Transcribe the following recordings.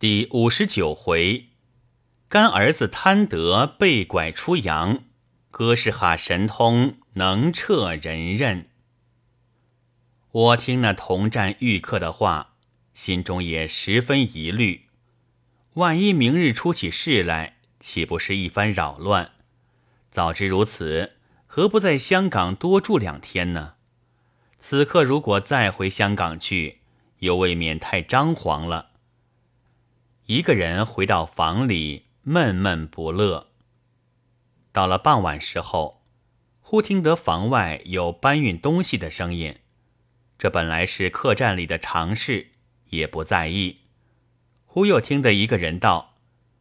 第五十九回，干儿子贪得被拐出洋，哥是哈神通能彻人任。我听那同战遇客的话，心中也十分疑虑。万一明日出起事来，岂不是一番扰乱？早知如此，何不在香港多住两天呢？此刻如果再回香港去，又未免太张狂了。一个人回到房里，闷闷不乐。到了傍晚时候，忽听得房外有搬运东西的声音。这本来是客栈里的常事，也不在意。忽又听得一个人道：“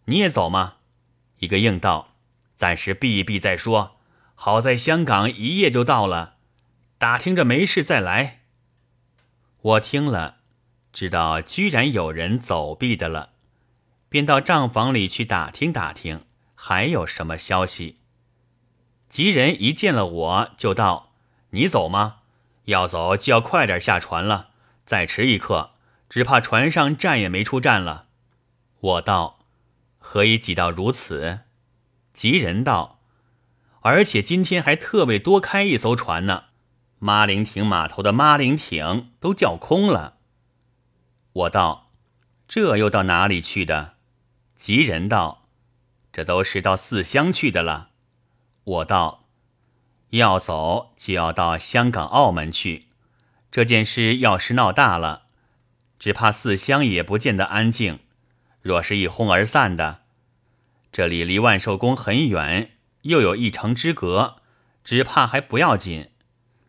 你也走吗？”一个应道：“暂时避一避再说。好在香港一夜就到了，打听着没事再来。”我听了，知道居然有人走避的了。便到账房里去打听打听，还有什么消息。吉人一见了我就道：“你走吗？要走就要快点下船了，再迟一刻，只怕船上站也没处站了。”我道：“何以挤到如此？”吉人道：“而且今天还特为多开一艘船呢，妈陵亭码头的妈陵艇都叫空了。”我道：“这又到哪里去的？”吉人道：“这都是到四乡去的了。”我道：“要走就要到香港、澳门去。这件事要是闹大了，只怕四乡也不见得安静。若是一哄而散的，这里离万寿宫很远，又有一城之隔，只怕还不要紧。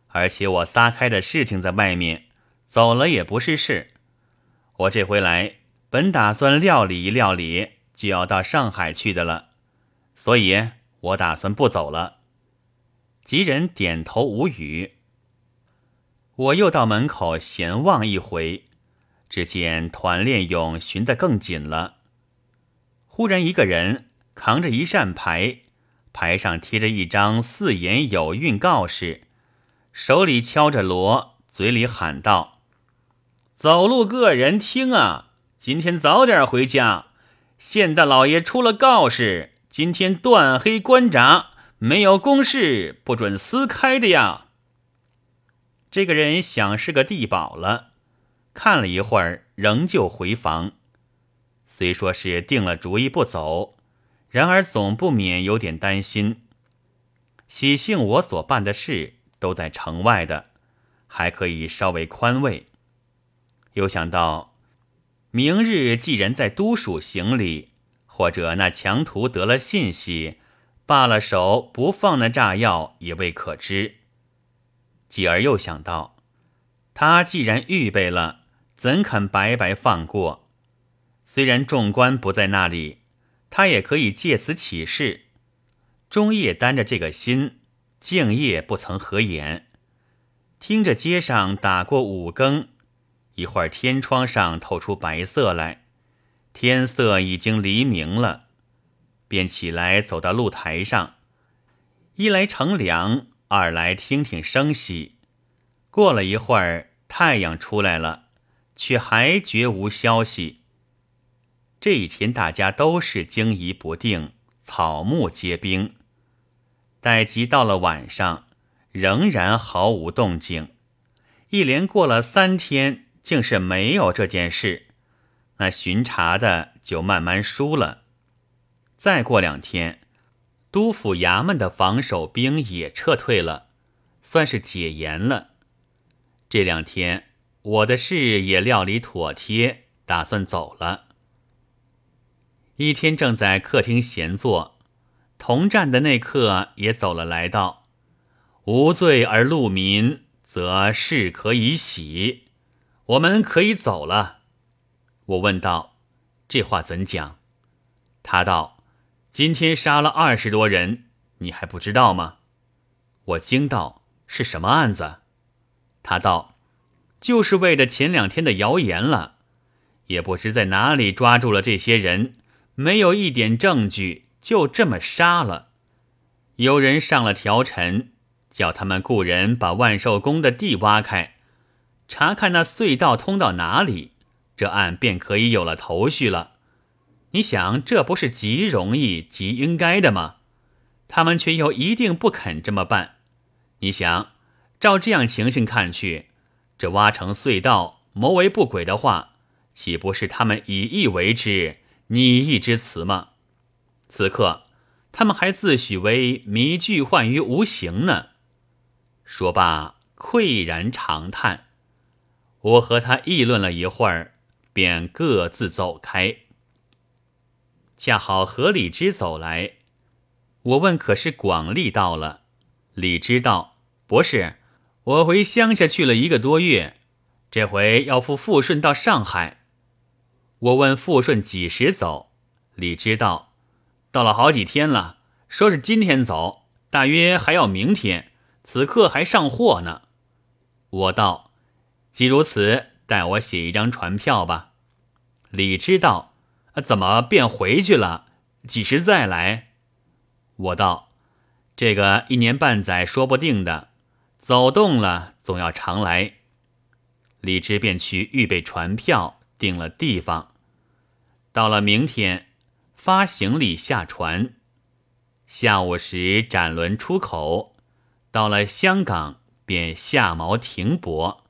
而且我撒开的事情在外面，走了也不是事。我这回来本打算料理一料理。”就要到上海去的了，所以我打算不走了。吉人点头无语。我又到门口闲望一回，只见团练勇寻得更紧了。忽然一个人扛着一扇牌，牌上贴着一张四言有韵告示，手里敲着锣，嘴里喊道：“走路个人听啊，今天早点回家。”县大老爷出了告示，今天断黑关闸，没有公事不准私开的呀。这个人想是个地保了，看了一会儿，仍旧回房。虽说是定了主意不走，然而总不免有点担心。喜幸我所办的事都在城外的，还可以稍微宽慰。又想到。明日既然在都署行礼，或者那强徒得了信息，罢了手不放那炸药也未可知。继而又想到，他既然预备了，怎肯白白放过？虽然众官不在那里，他也可以借此起事。中夜担着这个心，静夜不曾合眼，听着街上打过五更。一会儿，天窗上透出白色来，天色已经黎明了，便起来走到露台上，一来乘凉，二来听听声息。过了一会儿，太阳出来了，却还绝无消息。这一天，大家都是惊疑不定，草木皆兵。待及到了晚上，仍然毫无动静，一连过了三天。竟是没有这件事，那巡查的就慢慢疏了。再过两天，督府衙门的防守兵也撤退了，算是解严了。这两天我的事也料理妥帖，打算走了。一天正在客厅闲坐，同站的那客也走了来道：“无罪而戮民，则事可以喜。”我们可以走了，我问道：“这话怎讲？”他道：“今天杀了二十多人，你还不知道吗？”我惊道：“是什么案子？”他道：“就是为了前两天的谣言了，也不知在哪里抓住了这些人，没有一点证据，就这么杀了。有人上了条陈，叫他们雇人把万寿宫的地挖开。”查看那隧道通到哪里，这案便可以有了头绪了。你想，这不是极容易、极应该的吗？他们却又一定不肯这么办。你想，照这样情形看去，这挖成隧道、谋为不轨的话，岂不是他们以意为之、拟意之词吗？此刻，他们还自诩为迷具幻于无形呢。说罢，喟然长叹。我和他议论了一会儿，便各自走开。恰好何李之走来。我问：“可是广利到了？”李知道：“不是，我回乡下去了一个多月，这回要赴富顺到上海。”我问：“富顺几时走？”李知道：“到了好几天了，说是今天走，大约还要明天，此刻还上货呢。”我道：“既如此，待我写一张船票吧。”李知道：“怎么便回去了？几时再来？”我道：“这个一年半载说不定的，走动了总要常来。”李知便去预备船票，定了地方。到了明天，发行李下船。下午时展轮出口，到了香港便下锚停泊。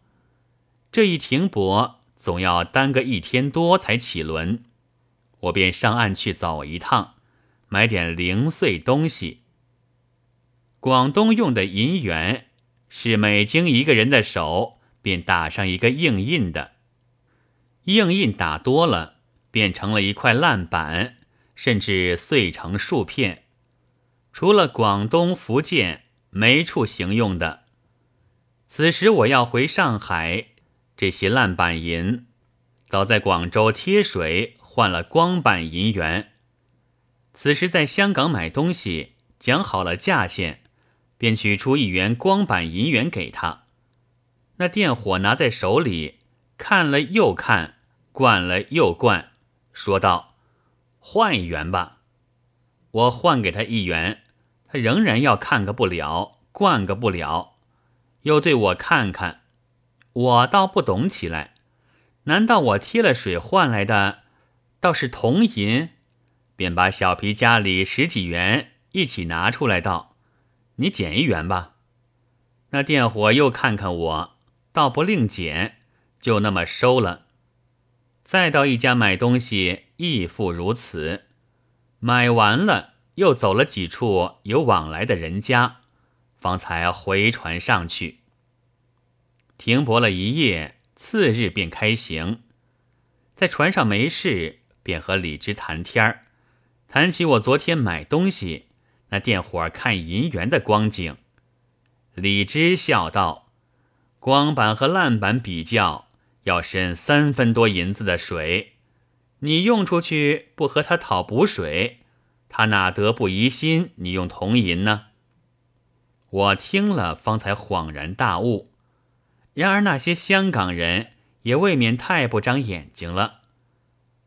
这一停泊总要耽搁一天多才起轮，我便上岸去走一趟。买点零碎东西。广东用的银元是每经一个人的手，便打上一个硬印的。硬印打多了，变成了一块烂板，甚至碎成数片。除了广东、福建，没处行用的。此时我要回上海，这些烂板银，早在广州贴水换了光板银元。此时在香港买东西，讲好了价钱，便取出一元光板银元给他。那电火拿在手里，看了又看，灌了又灌，说道：“换一元吧。”我换给他一元，他仍然要看个不了，灌个不了，又对我看看。我倒不懂起来，难道我贴了水换来的，倒是铜银？便把小皮夹里十几元一起拿出来，道：“你减一元吧。”那店伙又看看我，倒不另减，就那么收了。再到一家买东西，亦复如此。买完了，又走了几处有往来的人家，方才回船上去。停泊了一夜，次日便开行。在船上没事，便和李直谈天儿。谈起我昨天买东西，那电火看银元的光景，李知笑道：“光板和烂板比较，要深三分多银子的水，你用出去不和他讨补水，他哪得不疑心你用铜银呢？”我听了，方才恍然大悟。然而那些香港人也未免太不长眼睛了。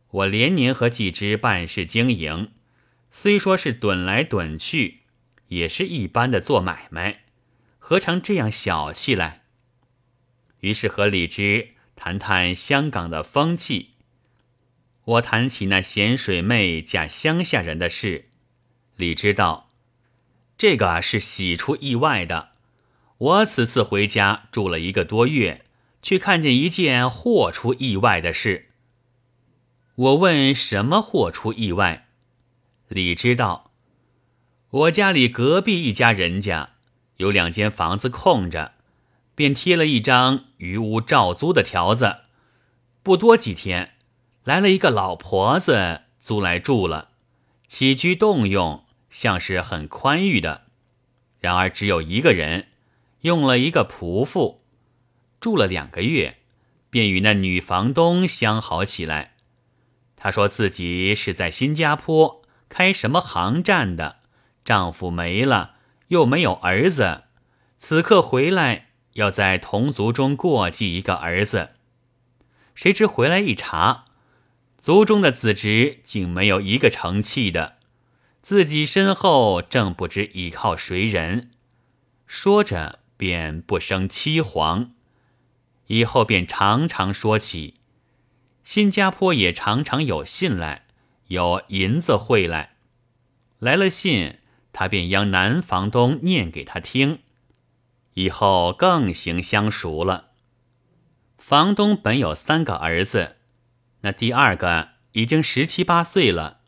我连年和季之办事经营，虽说是趸来趸去，也是一般的做买卖，何尝这样小气来？于是和李之谈谈香港的风气。我谈起那咸水妹嫁乡下人的事，李知道，这个是喜出意外的。我此次回家住了一个多月，却看见一件祸出意外的事。我问什么祸出意外？李知道，我家里隔壁一家人家有两间房子空着，便贴了一张余屋照租的条子。不多几天，来了一个老婆子租来住了，起居动用像是很宽裕的。然而只有一个人，用了一个仆妇，住了两个月，便与那女房东相好起来。她说自己是在新加坡开什么行站的，丈夫没了，又没有儿子，此刻回来要在同族中过继一个儿子。谁知回来一查，族中的子侄竟没有一个成器的，自己身后正不知倚靠谁人。说着便不生凄惶，以后便常常说起。新加坡也常常有信来，有银子汇来。来了信，他便央男房东念给他听，以后更行相熟了。房东本有三个儿子，那第二个已经十七八岁了。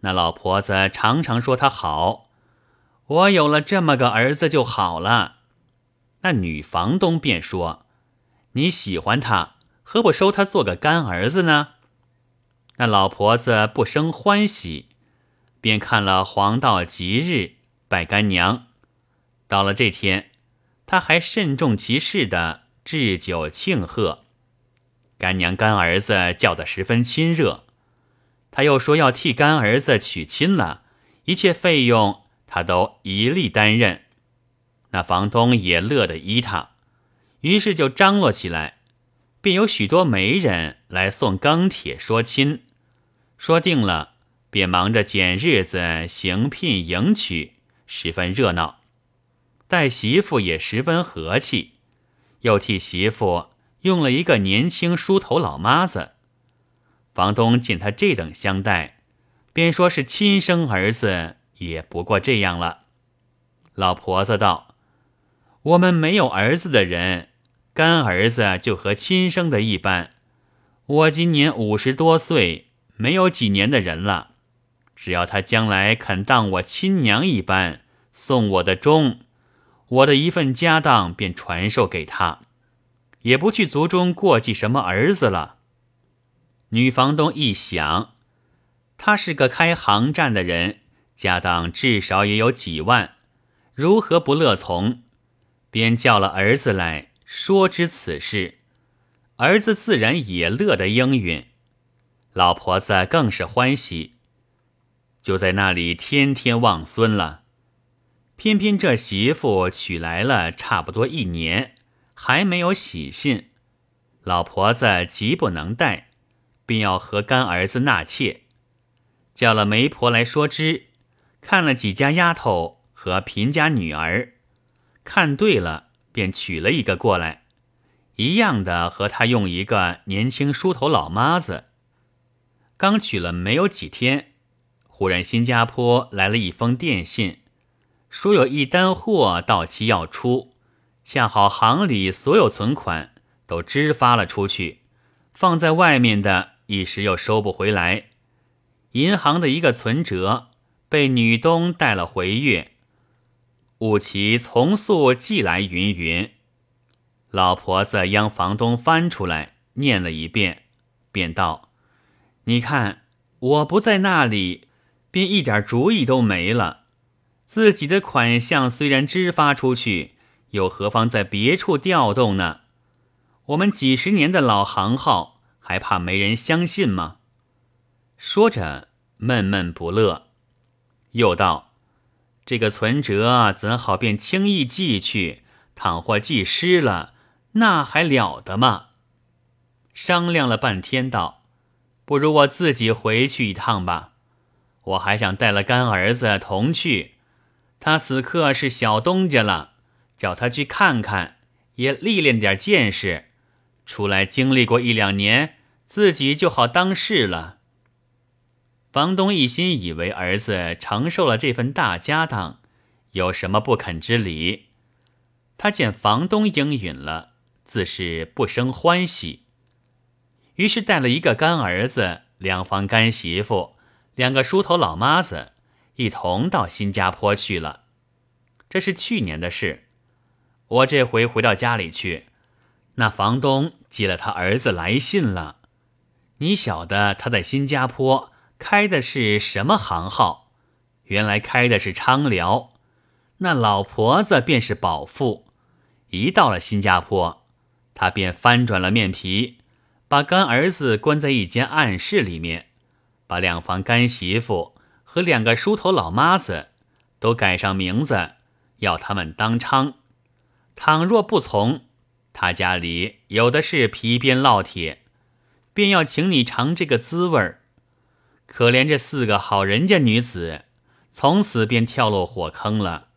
那老婆子常常说他好，我有了这么个儿子就好了。那女房东便说：“你喜欢他，何不收他做个干儿子呢？”那老婆子不生欢喜，便看了黄道吉日拜干娘。到了这天，他还慎重其事的。置酒庆贺，干娘干儿子叫得十分亲热，他又说要替干儿子娶亲了，一切费用他都一力担任。那房东也乐得依他，于是就张罗起来，便有许多媒人来送钢铁说亲，说定了，便忙着拣日子行聘迎娶，十分热闹。待媳妇也十分和气。又替媳妇用了一个年轻梳头老妈子。房东见他这等相待，便说是亲生儿子，也不过这样了。老婆子道：“我们没有儿子的人，干儿子就和亲生的一般。我今年五十多岁，没有几年的人了。只要他将来肯当我亲娘一般，送我的钟。”我的一份家当便传授给他，也不去族中过继什么儿子了。女房东一想，他是个开行站的人，家当至少也有几万，如何不乐从？便叫了儿子来说知此事，儿子自然也乐得应允，老婆子更是欢喜，就在那里天天望孙了。偏偏这媳妇娶来了差不多一年，还没有喜信，老婆子急不能待，便要和干儿子纳妾，叫了媒婆来说知，看了几家丫头和贫家女儿，看对了，便娶了一个过来，一样的和他用一个年轻梳头老妈子。刚娶了没有几天，忽然新加坡来了一封电信。说有一单货到期要出，恰好行里所有存款都支发了出去，放在外面的一时又收不回来。银行的一个存折被女东带了回月，务其从速寄来云云。老婆子央房东翻出来念了一遍，便道：“你看我不在那里，便一点主意都没了。”自己的款项虽然支发出去，又何妨在别处调动呢？我们几十年的老行号，还怕没人相信吗？说着闷闷不乐，又道：“这个存折怎好便轻易寄去？倘或寄失了，那还了得吗？”商量了半天，道：“不如我自己回去一趟吧。我还想带了干儿子同去。”他此刻是小东家了，叫他去看看，也历练点见识，出来经历过一两年，自己就好当事了。房东一心以为儿子承受了这份大家当，有什么不肯之理？他见房东应允了，自是不生欢喜，于是带了一个干儿子，两房干媳妇，两个梳头老妈子。一同到新加坡去了，这是去年的事。我这回回到家里去，那房东接了他儿子来信了。你晓得他在新加坡开的是什么行号？原来开的是昌辽。那老婆子便是保妇。一到了新加坡，他便翻转了面皮，把干儿子关在一间暗室里面，把两房干媳妇。和两个梳头老妈子都改上名字，要他们当娼。倘若不从，他家里有的是皮鞭烙铁，便要请你尝这个滋味儿。可怜这四个好人家女子，从此便跳落火坑了。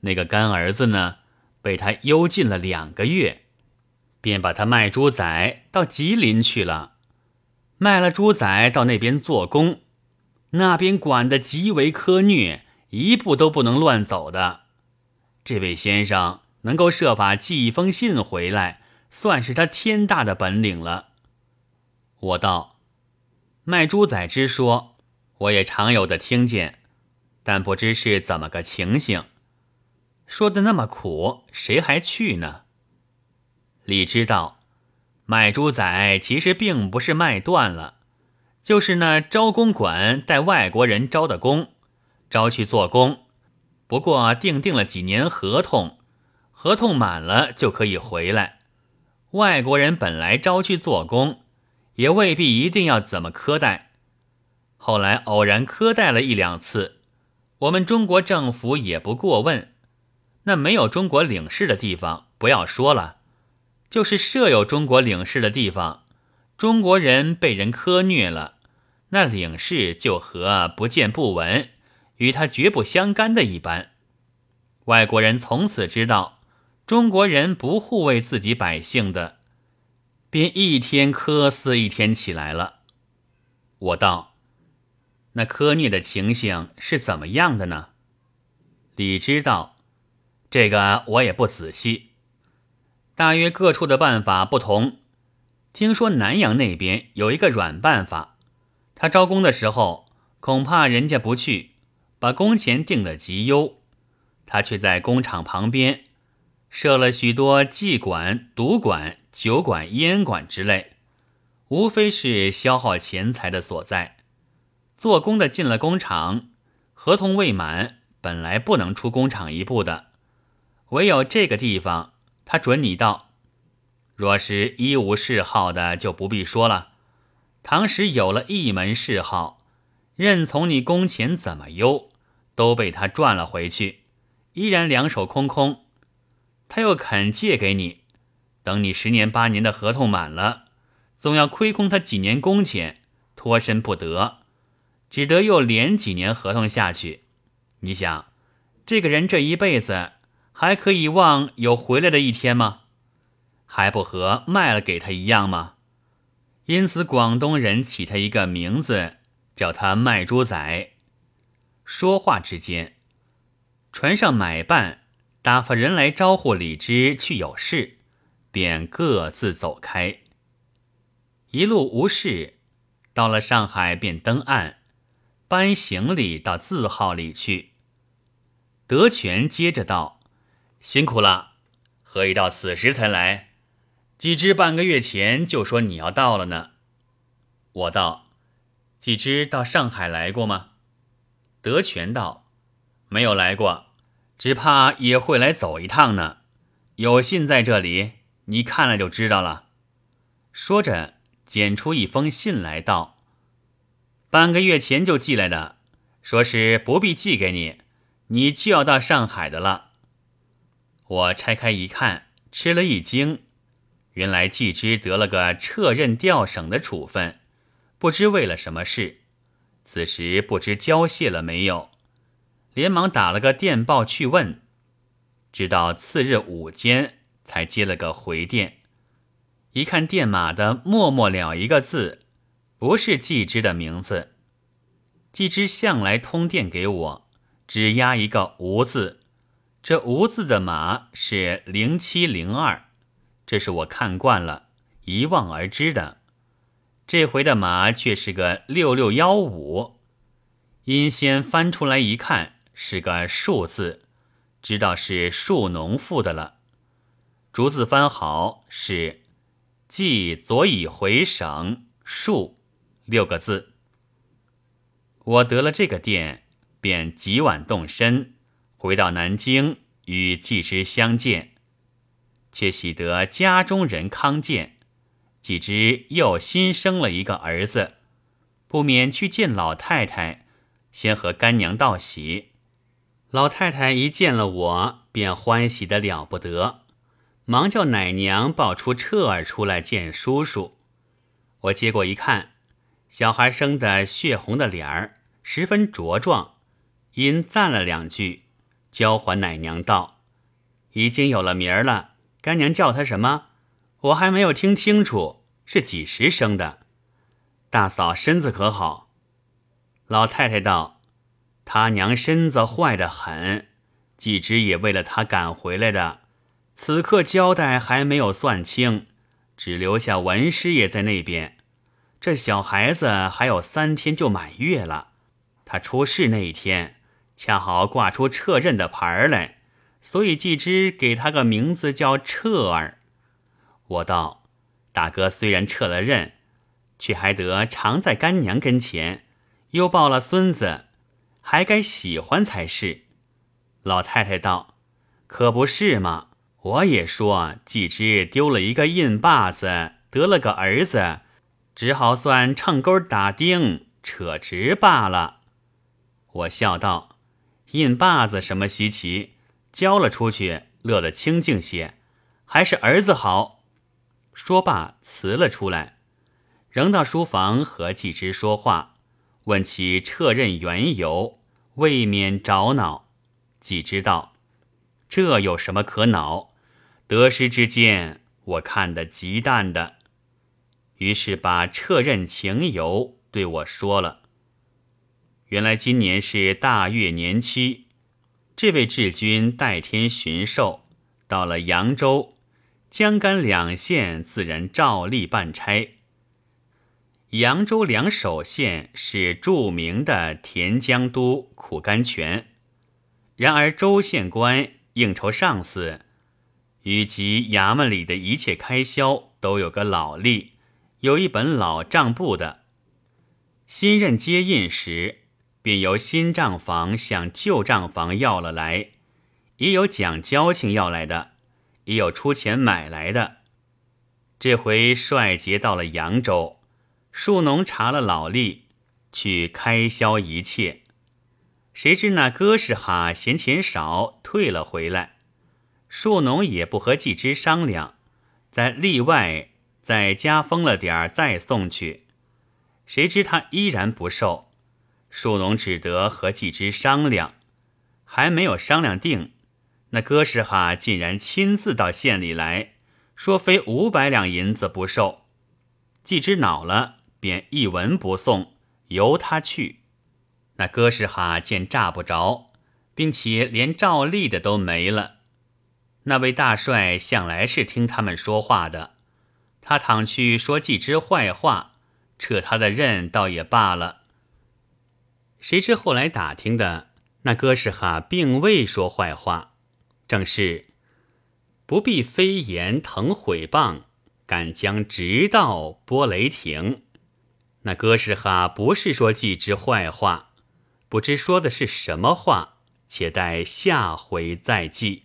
那个干儿子呢，被他幽禁了两个月，便把他卖猪仔到吉林去了，卖了猪仔到那边做工。那边管得极为苛虐，一步都不能乱走的。这位先生能够设法寄一封信回来，算是他天大的本领了。我道：“卖猪仔之说，我也常有的听见，但不知是怎么个情形。说的那么苦，谁还去呢？”李知道，卖猪仔其实并不是卖断了。就是那招工馆带外国人招的工，招去做工，不过订定了几年合同，合同满了就可以回来。外国人本来招去做工，也未必一定要怎么苛待。后来偶然苛待了一两次，我们中国政府也不过问。那没有中国领事的地方不要说了，就是设有中国领事的地方。中国人被人苛虐了，那领事就和不见不闻，与他绝不相干的一般。外国人从此知道中国人不护卫自己百姓的，便一天苛似一天起来了。我道：“那苛虐的情形是怎么样的呢？”李知道，这个我也不仔细，大约各处的办法不同。听说南阳那边有一个软办法，他招工的时候恐怕人家不去，把工钱定得极优，他却在工厂旁边设了许多妓馆、赌馆、酒馆、烟馆之类，无非是消耗钱财的所在。做工的进了工厂，合同未满，本来不能出工厂一步的，唯有这个地方，他准你到。若是一无嗜好的，就不必说了。倘使有了一门嗜好，任从你工钱怎么优，都被他赚了回去，依然两手空空。他又肯借给你，等你十年八年的合同满了，总要亏空他几年工钱，脱身不得，只得又连几年合同下去。你想，这个人这一辈子还可以望有回来的一天吗？还不和卖了给他一样吗？因此广东人起他一个名字，叫他卖猪仔。说话之间，船上买办打发人来招呼李芝去有事，便各自走开。一路无事，到了上海便登岸，搬行李到字号里去。德全接着道：“辛苦了，何以到此时才来？”几只半个月前就说你要到了呢，我道：“几只到上海来过吗？”德全道：“没有来过，只怕也会来走一趟呢。有信在这里，你看了就知道了。”说着，捡出一封信来道：“半个月前就寄来的，说是不必寄给你，你就要到上海的了。”我拆开一看，吃了一惊。原来季之得了个撤任调省的处分，不知为了什么事。此时不知交谢了没有，连忙打了个电报去问，直到次日午间才接了个回电。一看电码的默默了一个字，不是季之的名字。季之向来通电给我，只压一个无字，这无字的码是零七零二。这是我看惯了，一望而知的。这回的码却是个六六幺五，因先翻出来一看，是个数字，知道是树农妇的了。逐字翻好，是“既左已回省树”六个字。我得了这个电，便即晚动身，回到南京与季之相见。却喜得家中人康健，季之又新生了一个儿子，不免去见老太太，先和干娘道喜。老太太一见了我，便欢喜的了不得，忙叫奶娘抱出彻儿出来见叔叔。我接过一看，小孩生的血红的脸儿，十分茁壮，因赞了两句，交还奶娘道：“已经有了名儿了。”干娘叫他什么？我还没有听清楚，是几时生的？大嫂身子可好？老太太道：“他娘身子坏得很，季之也为了他赶回来的。此刻交代还没有算清，只留下文师爷在那边。这小孩子还有三天就满月了，他出事那一天恰好挂出撤任的牌儿来，所以季之给他个名字叫彻儿。”我道：“大哥虽然撤了任，却还得常在干娘跟前。”又抱了孙子，还该喜欢才是。老太太道：“可不是嘛！我也说，季之丢了一个印把子，得了个儿子，只好算秤钩打钉，扯直罢了。”我笑道：“印把子什么稀奇？交了出去，乐得清净些，还是儿子好。”说罢辞了出来，仍到书房和季之说话。问其撤任缘由，未免着恼。季知道这有什么可恼？得失之间，我看得极淡的。于是把撤任情由对我说了。原来今年是大月年期，这位治军代天巡狩，到了扬州、江甘两县，自然照例办差。扬州两首县是著名的田江都苦甘泉，然而州县官应酬上司，与其衙门里的一切开销都有个老例，有一本老账簿的。新任接印时，便由新账房向旧账房要了来，也有讲交情要来的，也有出钱买来的。这回帅杰到了扬州。树农查了老吏，去开销一切。谁知那哥是哈嫌钱少，退了回来。树农也不和季之商量，在例外再加封了点儿，再送去。谁知他依然不受，树农只得和季之商量，还没有商量定，那哥是哈竟然亲自到县里来说，非五百两银子不受。季之恼了。便一文不送，由他去。那哥士哈见诈不着，并且连照例的都没了。那位大帅向来是听他们说话的，他倘去说季之坏话，撤他的任倒也罢了。谁知后来打听的，那哥士哈并未说坏话，正是不必飞言腾毁谤，敢将直道拨雷霆。那哥是哈不是说季之坏话，不知说的是什么话，且待下回再记。